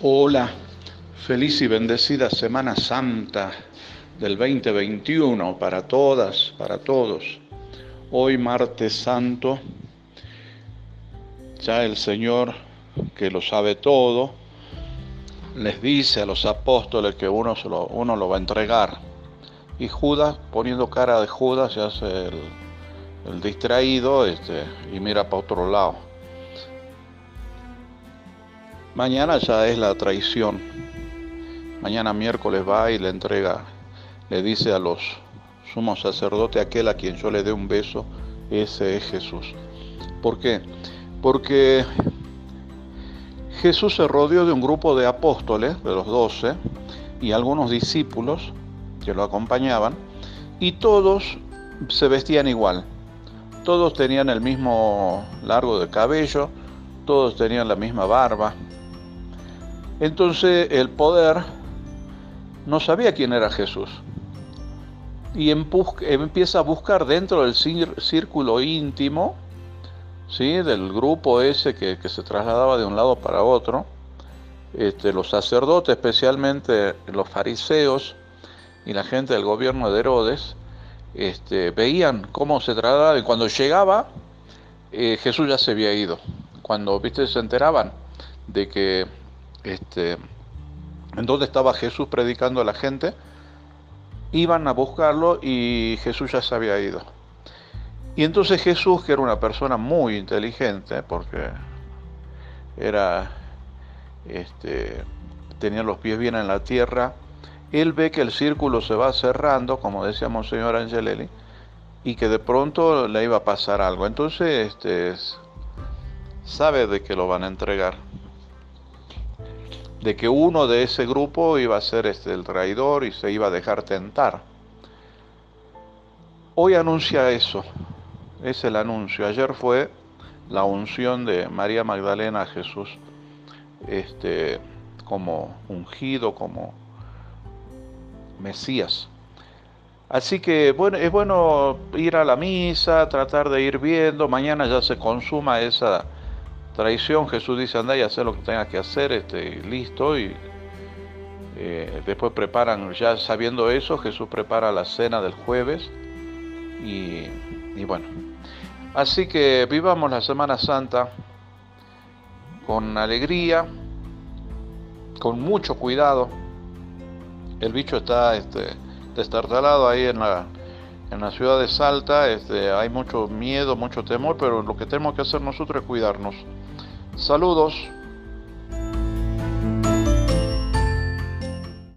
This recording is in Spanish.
Hola, feliz y bendecida Semana Santa del 2021 para todas, para todos. Hoy martes santo, ya el Señor que lo sabe todo, les dice a los apóstoles que uno, lo, va a entregar. Y Judas, poniendo cara de Judas, se hace el, el distraído este, y mira para otro lado. Mañana ya es la traición. Mañana miércoles va y le entrega, le dice a los sumos sacerdotes, aquel a quien yo le dé un beso, ese es Jesús. ¿Por qué? Porque Jesús se rodeó de un grupo de apóstoles, de los doce, y algunos discípulos que lo acompañaban, y todos se vestían igual. Todos tenían el mismo largo de cabello, todos tenían la misma barba, entonces el poder no sabía quién era Jesús. Y empieza a buscar dentro del círculo íntimo, ¿sí? del grupo ese que, se trasladaba de un lado para otro, este, los sacerdotes, especialmente los fariseos y la gente del gobierno de Herodes, este, veían cómo se trataba y cuando llegaba, eh, Jesús ya se había ido. Cuando ¿viste? se enteraban de que este, en donde estaba Jesús predicando a la gente, iban a buscarlo y Jesús ya se había ido. Y entonces Jesús, que era una persona muy inteligente, porque era, este, tenía los pies bien en la tierra, él ve que el círculo se va cerrando, como decía Monseñor Angelelli, y que de pronto le iba a pasar algo. Entonces, este, sabe de que lo van a entregar de que uno de ese grupo iba a ser este, el traidor y se iba a dejar tentar. Hoy anuncia eso, es el anuncio. Ayer fue la unción de María Magdalena a Jesús este, como ungido, como Mesías. Así que bueno, es bueno ir a la misa, tratar de ir viendo, mañana ya se consuma esa traición, Jesús dice, anda y haz lo que tengas que hacer, este, listo, y eh, después preparan, ya sabiendo eso, Jesús prepara la cena del jueves, y, bueno, así que vivamos la Semana Santa con alegría, con mucho cuidado, el bicho está este, destartalado ahí en la, en la ciudad de Salta, este, hay mucho miedo, mucho temor, pero lo que tenemos que hacer nosotros es cuidarnos. Saludos.